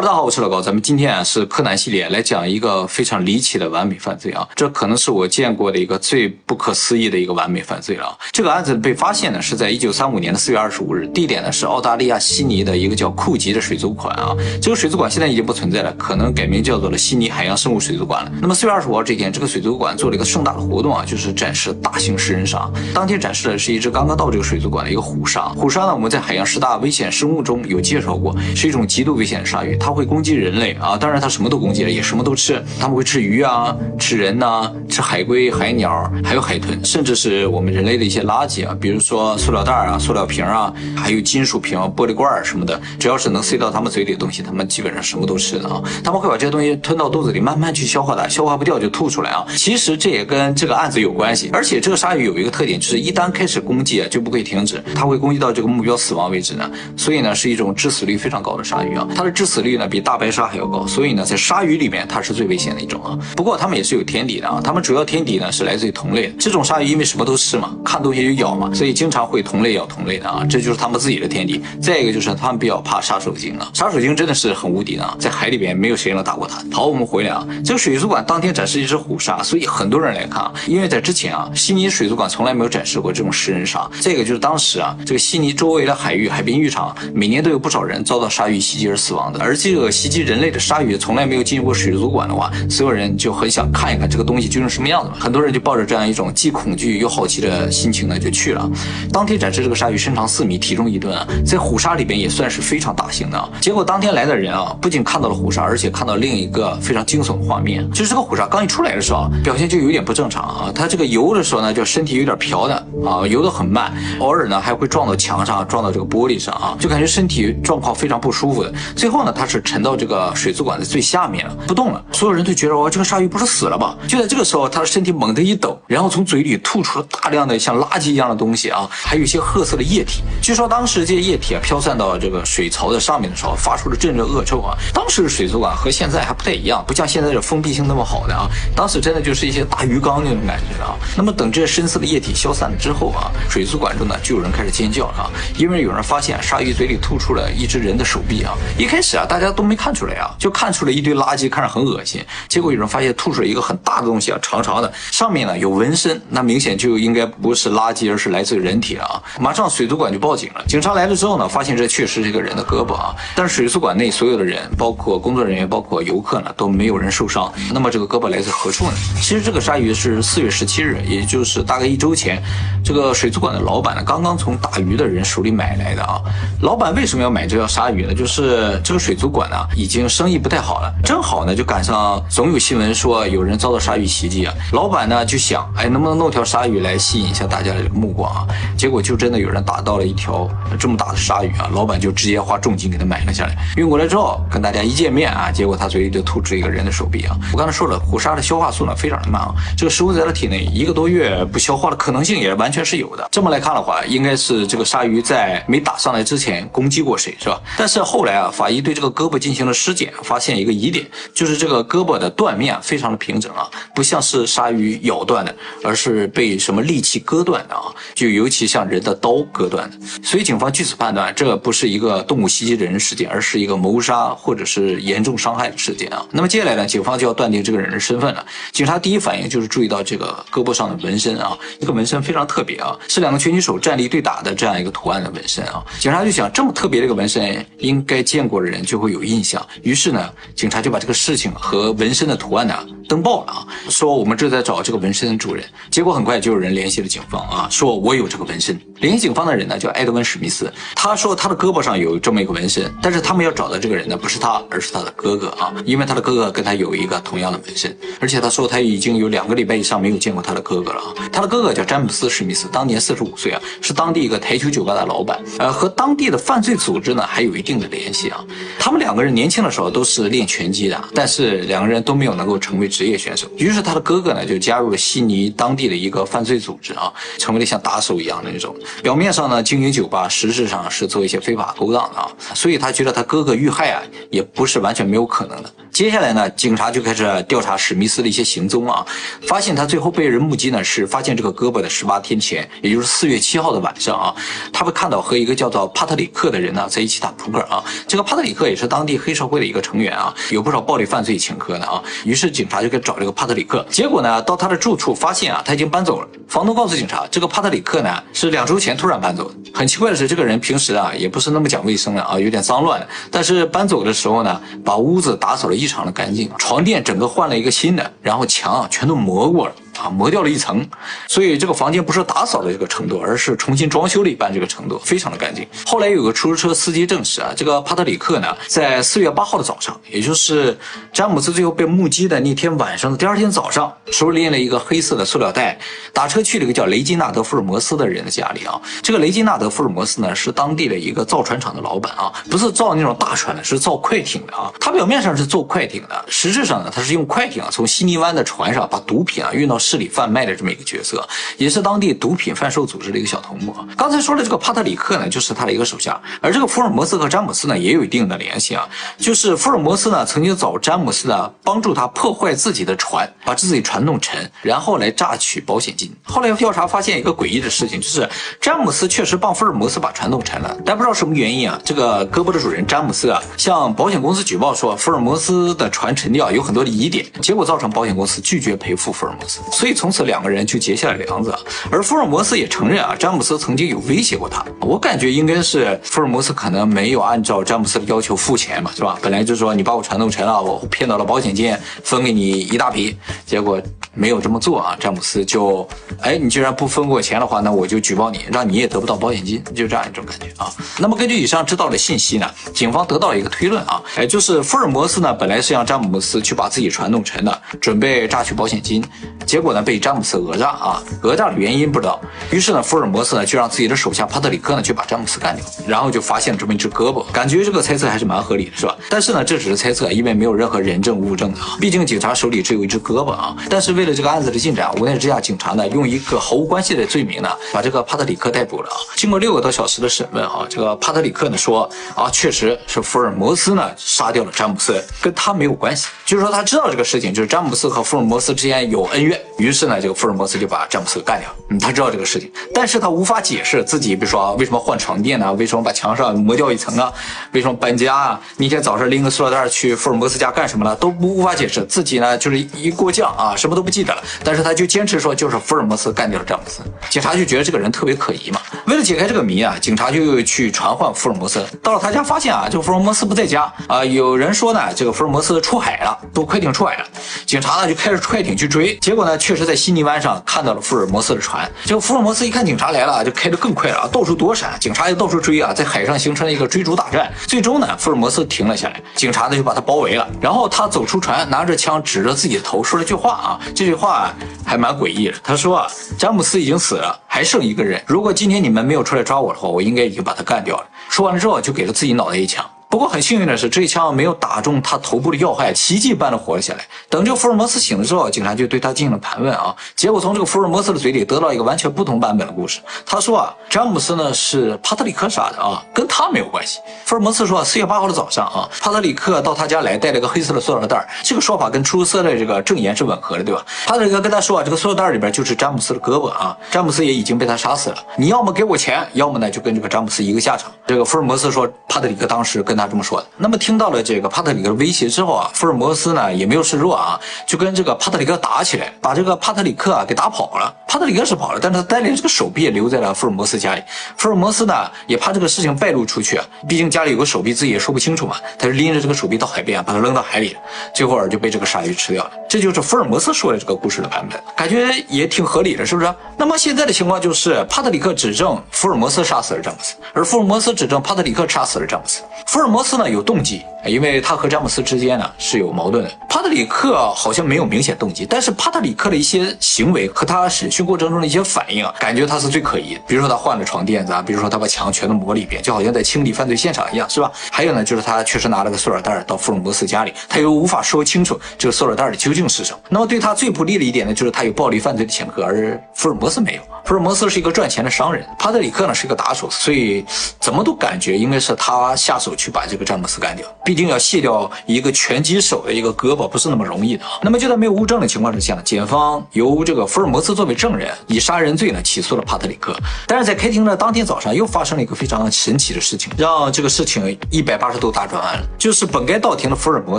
大家好，我是老高，咱们今天啊是柯南系列来讲一个非常离奇的完美犯罪啊，这可能是我见过的一个最不可思议的一个完美犯罪了。这个案子被发现呢是在一九三五年的四月二十五日，地点呢是澳大利亚悉尼的一个叫库吉的水族馆啊。这个水族馆现在已经不存在了，可能改名叫做了悉尼海洋生物水族馆了。那么四月二十五号这天，这个水族馆做了一个盛大的活动啊，就是展示大型食人鲨。当天展示的是一只刚刚到这个水族馆的一个虎鲨。虎鲨呢，我们在海洋十大危险生物中有介绍过，是一种极度危险的鲨鱼，它。它会攻击人类啊，当然它什么都攻击了，也什么都吃。他们会吃鱼啊，吃人呐，吃海龟、海鸟，还有海豚，甚至是我们人类的一些垃圾啊，比如说塑料袋啊、塑料瓶啊，还有金属瓶、玻璃罐什么的，只要是能塞到他们嘴里的东西，他们基本上什么都吃的啊。他们会把这些东西吞到肚子里，慢慢去消化的，消化不掉就吐出来啊。其实这也跟这个案子有关系，而且这个鲨鱼有一个特点，就是一旦开始攻击啊，就不会停止，它会攻击到这个目标死亡为止呢。所以呢，是一种致死率非常高的鲨鱼啊，它的致死率。比大白鲨还要高，所以呢，在鲨鱼里面它是最危险的一种啊。不过它们也是有天敌的啊，它们主要天敌呢是来自于同类。这种鲨鱼因为什么都吃嘛，看东西就咬嘛，所以经常会同类咬同类的啊，这就是它们自己的天敌。再一个就是它们比较怕杀手鲸啊，杀手鲸真的是很无敌的啊，在海里边没有谁能打过它。好，我们回来啊，这个水族馆当天展示一只虎鲨，所以很多人来看啊，因为在之前啊，悉尼水族馆从来没有展示过这种食人鲨。这个就是当时啊，这个悉尼周围的海域海滨浴场每年都有不少人遭到鲨鱼袭击而死亡的，而这个袭击人类的鲨鱼从来没有进入过水族馆的话，所有人就很想看一看这个东西究竟什么样子嘛。很多人就抱着这样一种既恐惧又好奇的心情呢，就去了。当天展示这个鲨鱼身长四米，体重一吨，在虎鲨里边也算是非常大型的。结果当天来的人啊，不仅看到了虎鲨，而且看到另一个非常惊悚的画面，就是这个虎鲨刚一出来的时候，表现就有点不正常啊。它这个游的时候呢，就身体有点飘的啊，游得很慢，偶尔呢还会撞到墙上，撞到这个玻璃上啊，就感觉身体状况非常不舒服的。最后呢，它是沉到这个水族馆的最下面了，不动了。所有人都觉得哇，这个鲨鱼不是死了吧？就在这个时候，它的身体猛地一抖，然后从嘴里吐出了大量的像垃圾一样的东西啊，还有一些褐色的液体。据说当时这些液体啊飘散到这个水槽的上面的时候，发出了阵阵恶臭啊。当时的水族馆和现在还不太一样，不像现在这封闭性那么好的啊。当时真的就是一些大鱼缸那种感觉啊。那么等这深色的液体消散了之后啊，水族馆中呢就有人开始尖叫了，因为有人发现鲨鱼嘴里吐出了一只人的手臂啊。一开始啊，大大家都没看出来啊。就看出了一堆垃圾，看着很恶心。结果有人发现吐出来一个很大的东西啊，长长的，上面呢有纹身，那明显就应该不是垃圾，而是来自于人体啊！马上水族馆就报警了。警察来了之后呢，发现这确实是一个人的胳膊啊，但是水族馆内所有的人，包括工作人员，包括游客呢，都没有人受伤。那么这个胳膊来自何处呢？其实这个鲨鱼是四月十七日，也就是大概一周前，这个水族馆的老板呢，刚刚从打鱼的人手里买来的啊。老板为什么要买这条鲨鱼呢？就是这个水族馆呢，已经生意不太好了，正好呢就赶上总有新闻说有人遭到鲨鱼袭击啊，老板呢就想，哎，能不能弄条鲨鱼来吸引一下大家的目光啊？结果就真的有人打到了一条这么大的鲨鱼啊，老板就直接花重金给他买了下来，运过来之后跟大家一见面啊，结果他嘴里就吐出一个人的手臂啊。我刚才说了，虎鲨的消化速呢非常的慢啊，这个食物在它体内一个多月不消化的可能性也完全是有的。这么来看的话，应该是这个鲨鱼在没打上来之前攻击过谁是吧？但是后来啊，法医对这个胳膊进行了尸检，发现。一个疑点就是这个胳膊的断面非常的平整啊，不像是鲨鱼咬断的，而是被什么利器割断的啊，就尤其像人的刀割断的。所以警方据此判断，这不是一个动物袭击人事件，而是一个谋杀或者是严重伤害的事件啊。那么接下来呢，警方就要断定这个人的身份了。警察第一反应就是注意到这个胳膊上的纹身啊，这个纹身非常特别啊，是两个拳击手站立对打的这样一个图案的纹身啊。警察就想，这么特别的一个纹身，应该见过的人就会有印象。于是呢。警察就把这个事情和纹身的图案呢登报了啊，说我们正在找这个纹身的主人。结果很快就有人联系了警方啊，说我有这个纹身。联系警方的人呢叫埃德温·史密斯，他说他的胳膊上有这么一个纹身，但是他们要找的这个人呢不是他，而是他的哥哥啊，因为他的哥哥跟他有一个同样的纹身，而且他说他已经有两个礼拜以上没有见过他的哥哥了啊。他的哥哥叫詹姆斯·史密斯，当年四十五岁啊，是当地一个台球酒吧的老板，呃，和当地的犯罪组织呢还有一定的联系啊。他们两个人年轻的时候都是练拳击的，但是两个人都没有能够成为职业选手。于是他的哥哥呢就加入了悉尼当地的一个犯罪组织啊，成为了像打手一样的那种。表面上呢经营酒吧，实质上是做一些非法勾当的啊，所以他觉得他哥哥遇害啊，也不是完全没有可能的。接下来呢，警察就开始调查史密斯的一些行踪啊，发现他最后被人目击呢，是发现这个胳膊的十八天前，也就是四月七号的晚上啊，他被看到和一个叫做帕特里克的人呢在一起打扑克啊。这个帕特里克也是当地黑社会的一个成员啊，有不少暴力犯罪前科的啊。于是警察就该找这个帕特里克，结果呢，到他的住处发现啊，他已经搬走了。房东告诉警察，这个帕特里克呢是两周前突然搬走的。很奇怪的是，这个人平时啊也不是那么讲卫生的啊，有点脏乱的。但是搬走的时候呢，把屋子打扫的异常的干净，床垫整个换了一个新的，然后墙啊全都磨过了。啊，磨掉了一层，所以这个房间不是打扫的这个程度，而是重新装修了一般这个程度，非常的干净。后来有个出租车司机证实啊，这个帕特里克呢，在四月八号的早上，也就是詹姆斯最后被目击的那天晚上的第二天早上，手里拎了一个黑色的塑料袋，打车去了一个叫雷金纳德·福尔摩斯的人的家里啊。这个雷金纳德·福尔摩斯呢，是当地的一个造船厂的老板啊，不是造那种大船的，是造快艇的啊。他表面上是做快艇的，实质上呢，他是用快艇啊，从悉尼湾的船上把毒品啊运到。市里贩卖的这么一个角色，也是当地毒品贩售组织的一个小头目。刚才说的这个帕特里克呢，就是他的一个手下。而这个福尔摩斯和詹姆斯呢，也有一定的联系啊。就是福尔摩斯呢，曾经找詹姆斯呢，帮助他破坏自己的船，把自己船弄沉，然后来榨取保险金。后来调查发现一个诡异的事情，就是詹姆斯确实帮福尔摩斯把船弄沉了，但不知道什么原因啊，这个胳膊的主人詹姆斯啊，向保险公司举报说福尔摩斯的船沉掉有很多疑点，结果造成保险公司拒绝赔付福尔摩斯。所以从此两个人就结下了梁子，而福尔摩斯也承认啊，詹姆斯曾经有威胁过他。我感觉应该是福尔摩斯可能没有按照詹姆斯的要求付钱嘛，是吧？本来就是说你把我船弄沉了，我骗到了保险金，分给你一大笔，结果没有这么做啊。詹姆斯就，哎，你既然不分我钱的话，那我就举报你，让你也得不到保险金，就这样一种感觉啊。那么根据以上知道的信息呢，警方得到了一个推论啊，哎，就是福尔摩斯呢本来是让詹姆斯去把自己船弄沉的，准备榨取保险金。结果呢，被詹姆斯讹诈啊！讹诈的原因不知道。于是呢，福尔摩斯呢就让自己的手下帕特里克呢去把詹姆斯干掉，然后就发现了这么一只胳膊。感觉这个猜测还是蛮合理的，是吧？但是呢，这只是猜测，因为没有任何人证物证的。毕竟警察手里只有一只胳膊啊。但是为了这个案子的进展，无奈之下，警察呢用一个毫无关系的罪名呢把这个帕特里克逮捕了啊。经过六个多小时的审问啊，这个帕特里克呢说啊，确实是福尔摩斯呢杀掉了詹姆斯，跟他没有关系。就是说他知道这个事情，就是詹姆斯和福尔摩斯之间有恩怨。于是呢，这个福尔摩斯就把詹姆斯干掉。嗯，他知道这个事情，但是他无法解释自己，比如说为什么换床垫呢？为什么把墙上磨掉一层啊？为什么搬家啊？那天早上拎个塑料袋去福尔摩斯家干什么了？都无法解释。自己呢，就是一过降啊，什么都不记得了。但是他就坚持说，就是福尔摩斯干掉了詹姆斯。警察就觉得这个人特别可疑嘛。为了解开这个谜啊，警察就又去传唤福尔摩斯。到了他家，发现啊，这个福尔摩斯不在家啊。有人说呢，这个福尔摩斯出海了，都快艇出海了。警察呢就开着快艇去追，结果呢，确实在悉尼湾上看到了福尔摩斯的船。这个福尔摩斯一看警察来了，就开得更快了，到处躲闪。警察又到处追啊，在海上形成了一个追逐大战。最终呢，福尔摩斯停了下来，警察呢就把他包围了。然后他走出船，拿着枪指着自己的头，说了句话啊，这句话还蛮诡异的。他说啊：“詹姆斯已经死了，还剩一个人。如果今天你们没有出来抓我的话，我应该已经把他干掉了。”说完了之后，就给了自己脑袋一枪。不过很幸运的是，这一枪没有打中他头部的要害，奇迹般的活了下来。等这个福尔摩斯醒了之后，警察就对他进行了盘问啊。结果从这个福尔摩斯的嘴里得到一个完全不同版本的故事。他说啊，詹姆斯呢是帕特里克杀的啊，跟他没有关系。福尔摩斯说啊，四月八号的早上啊，帕特里克到他家来，带了个黑色的塑料袋。这个说法跟出租车的这个证言是吻合的，对吧？帕特里克跟他说啊，这个塑料袋里边就是詹姆斯的胳膊啊，詹姆斯也已经被他杀死了。你要么给我钱，要么呢就跟这个詹姆斯一个下场。这个福尔摩斯说，帕特里克当时跟他这么说的。那么。听到了这个帕特里克的威胁之后啊，福尔摩斯呢也没有示弱啊，就跟这个帕特里克打起来，把这个帕特里克啊给打跑了。帕特里克是跑了，但是他带领这个手臂也留在了福尔摩斯家里。福尔摩斯呢也怕这个事情败露出去啊，毕竟家里有个手臂自己也说不清楚嘛，他就拎着这个手臂到海边，把它扔到海里，最后就被这个鲨鱼吃掉了。这就是福尔摩斯说的这个故事的版本，感觉也挺合理的，是不是？那么现在的情况就是帕特里克指证福尔摩斯杀死了詹姆斯，而福尔摩斯指证帕特里克杀死了詹姆斯。福尔摩斯呢有动机。因为他和詹姆斯之间呢是有矛盾的。帕特里克好像没有明显动机，但是帕特里克的一些行为和他审讯过程中的一些反应啊，感觉他是最可疑的。比如说他换了床垫子啊，比如说他把墙全都抹了一遍，就好像在清理犯罪现场一样，是吧？还有呢，就是他确实拿了个塑料袋到福尔摩斯家里，他又无法说清楚这个塑料袋里究竟是什么。那么对他最不利的一点呢，就是他有暴力犯罪的前科，而福尔摩斯没有。福尔摩斯是一个赚钱的商人，帕特里克呢是一个打手，所以怎么都感觉应该是他下手去把把这个詹姆斯干掉。毕竟要卸掉一个拳击手的一个胳膊不是那么容易的啊。那么就在没有物证的情况之下，检方由这个福尔摩斯作为证人，以杀人罪呢起诉了帕特里克。但是在开庭的当天早上，又发生了一个非常神奇的事情，让这个事情一百八十度大转弯了。就是本该到庭的福尔摩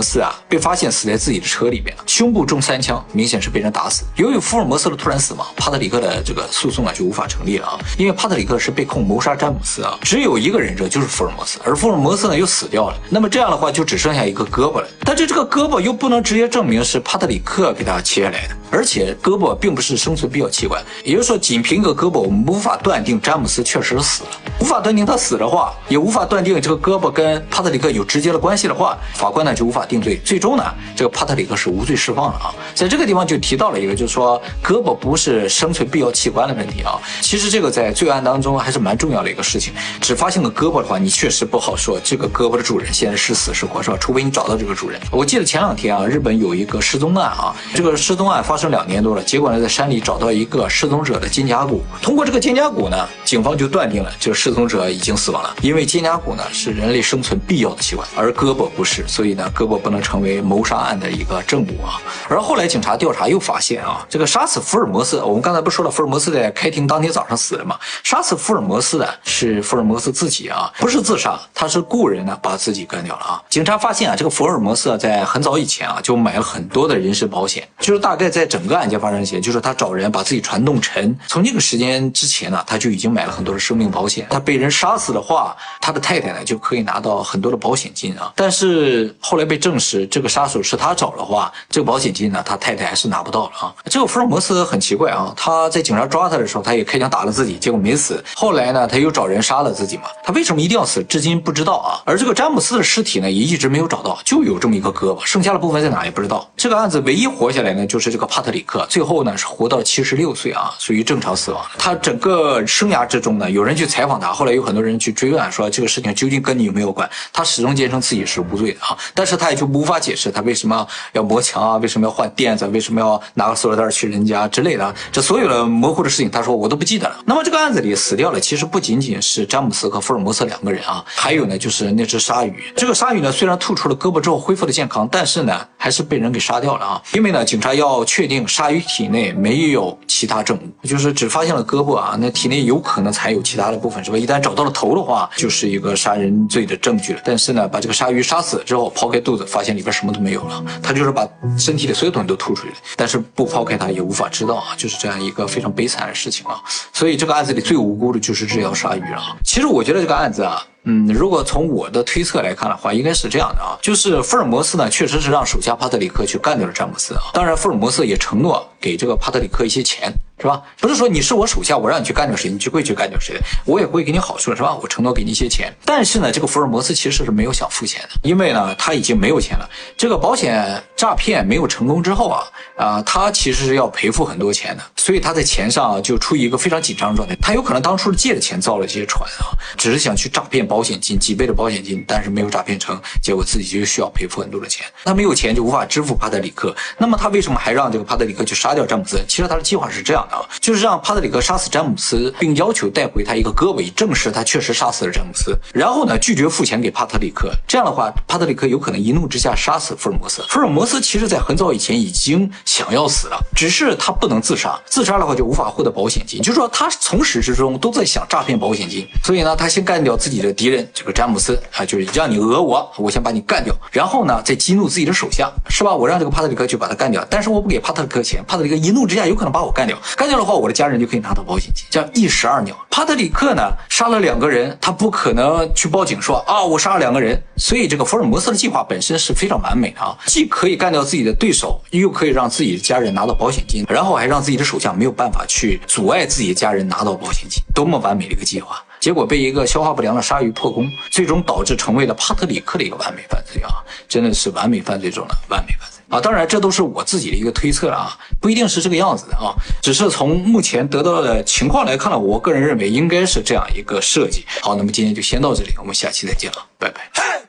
斯啊，被发现死在自己的车里面，胸部中三枪，明显是被人打死。由于福尔摩斯的突然死亡，帕特里克的这个诉讼啊就无法成立了啊，因为帕特里克是被控谋杀詹姆斯啊，只有一个人证就是福尔摩斯，而福尔摩斯呢又死掉了。那么这样的话就只剩下一个胳膊了，但是这个胳膊又不能直接证明是帕特里克给他切下来的，而且胳膊并不是生存必要器官，也就是说仅凭一个胳膊，我们无法断定詹姆斯确实死了，无法断定他死的话，也无法断定这个胳膊跟帕特里克有直接的关系的话，法官呢就无法定罪，最终呢这个帕特里克是无罪释放了啊。在这个地方就提到了一个，就是说胳膊不是生存必要器官的问题啊。其实这个在罪案当中还是蛮重要的一个事情。只发现个胳膊的话，你确实不好说这个胳膊的主人现在是死是活，是吧？除非你找到这个主人。我记得前两天啊，日本有一个失踪案啊，这个失踪案发生两年多了，结果呢，在山里找到一个失踪者的肩胛骨。通过这个肩胛骨呢，警方就断定了这个失踪者已经死亡了。因为肩胛骨呢是人类生存必要的器官，而胳膊不是，所以呢，胳膊不能成为谋杀案的一个证物啊。而后来警察调查又发现啊，这个杀死福尔摩斯，我们刚才不说了，福尔摩斯在开庭当天早上死了嘛？杀死福尔摩斯的是福尔摩斯自己啊，不是自杀，他是雇人呢把自己干掉了啊。警察发现啊，这个福尔摩斯在很早以前啊就买了很多的人身保险，就是大概在整个案件发生前，就是他找人把自己船弄沉，从那个时间之前呢，他就已经买了很多的生命保险。他被人杀死的话，他的太太呢就可以拿到很多的保险金啊。但是后来被证实，这个杀手是他找的话，这个保险金呢，他太太还是拿不到了啊。这个福尔摩斯很奇怪啊，他在警察抓他的时候，他也开枪打了自己，结果没死。后来呢，他又找人杀了自己嘛？他为什么一定要死？至今不知道啊。而这个詹姆斯的尸体呢，也一直没有找到，就有这么一个胳膊，剩下的部分在哪也不知道。这个案子唯一活下来呢，就是这个帕特里克，最后呢是活到七十六岁啊，属于正常死亡。他整个生涯之中呢，有人去采访他，后来有很多人去追问说这个事情究竟跟你有没有关？他始终坚称自己是无罪的啊，但是他也就无法解释他为什么要磨墙啊，为什么要换垫子，为什么要拿个塑料袋去人家之类的，这所有的模糊的事情，他说我都不记得了。那么这个案子里死掉了，其实不仅仅是詹姆斯和福尔摩斯两个人啊，还有呢就是那只鲨鱼。这个鲨鱼呢虽然吐出了胳膊之后恢复了健康，但是呢还是被人给杀掉了啊，因为呢警察要确定鲨鱼体内没有其他证物，就是只发现了胳膊啊，那体内有可能才有其他的部分是吧？一旦找到了头的话，就是一个杀人罪的证据了。但是呢把这个鲨鱼杀死之后，剖开肚子发现里边什么都没有了，他就是把身体的所有东西都吐出去了，但是不抛开它也无法知道啊，就是这样一个非常悲惨的事情啊。所以这个案子里最无辜的就是这条鲨鱼了。其实我觉得这个案子啊。嗯，如果从我的推测来看的话，应该是这样的啊，就是福尔摩斯呢，确实是让手下帕特里克去干掉了詹姆斯啊。当然，福尔摩斯也承诺给这个帕特里克一些钱，是吧？不是说你是我手下，我让你去干掉谁，你就会去干掉谁，我也会给你好处，是吧？我承诺给你一些钱。但是呢，这个福尔摩斯其实是没有想付钱的，因为呢，他已经没有钱了。这个保险诈骗没有成功之后啊，啊，他其实是要赔付很多钱的，所以他在钱上就处于一个非常紧张的状态。他有可能当初借的钱造了这些船啊，只是想去诈骗。保险金几倍的保险金，但是没有诈骗成，结果自己就需要赔付很多的钱。他没有钱就无法支付帕特里克。那么他为什么还让这个帕特里克去杀掉詹姆斯？其实他的计划是这样就是让帕特里克杀死詹姆斯，并要求带回他一个胳膊，证实他确实杀死了詹姆斯。然后呢，拒绝付钱给帕特里克。这样的话，帕特里克有可能一怒之下杀死福尔摩斯。福尔摩斯其实在很早以前已经想要死了，只是他不能自杀，自杀的话就无法获得保险金。就是说他从始至终都在想诈骗保险金。所以呢，他先干掉自己的。敌人这个詹姆斯啊，就是让你讹我，我先把你干掉，然后呢再激怒自己的手下，是吧？我让这个帕特里克去把他干掉，但是我不给帕特里克钱，帕特里克一怒之下有可能把我干掉，干掉的话，我的家人就可以拿到保险金，叫一石二鸟。帕特里克呢杀了两个人，他不可能去报警说啊我杀了两个人，所以这个福尔摩斯的计划本身是非常完美的啊，既可以干掉自己的对手，又可以让自己的家人拿到保险金，然后还让自己的手下没有办法去阻碍自己的家人拿到保险金，多么完美的一个计划！结果被一个消化不良的鲨鱼破功，最终导致成为了帕特里克的一个完美犯罪啊！真的是完美犯罪中的完美犯罪。啊。当然，这都是我自己的一个推测啊，不一定是这个样子的啊。只是从目前得到的情况来看呢，我个人认为应该是这样一个设计。好，那么今天就先到这里，我们下期再见了，拜拜。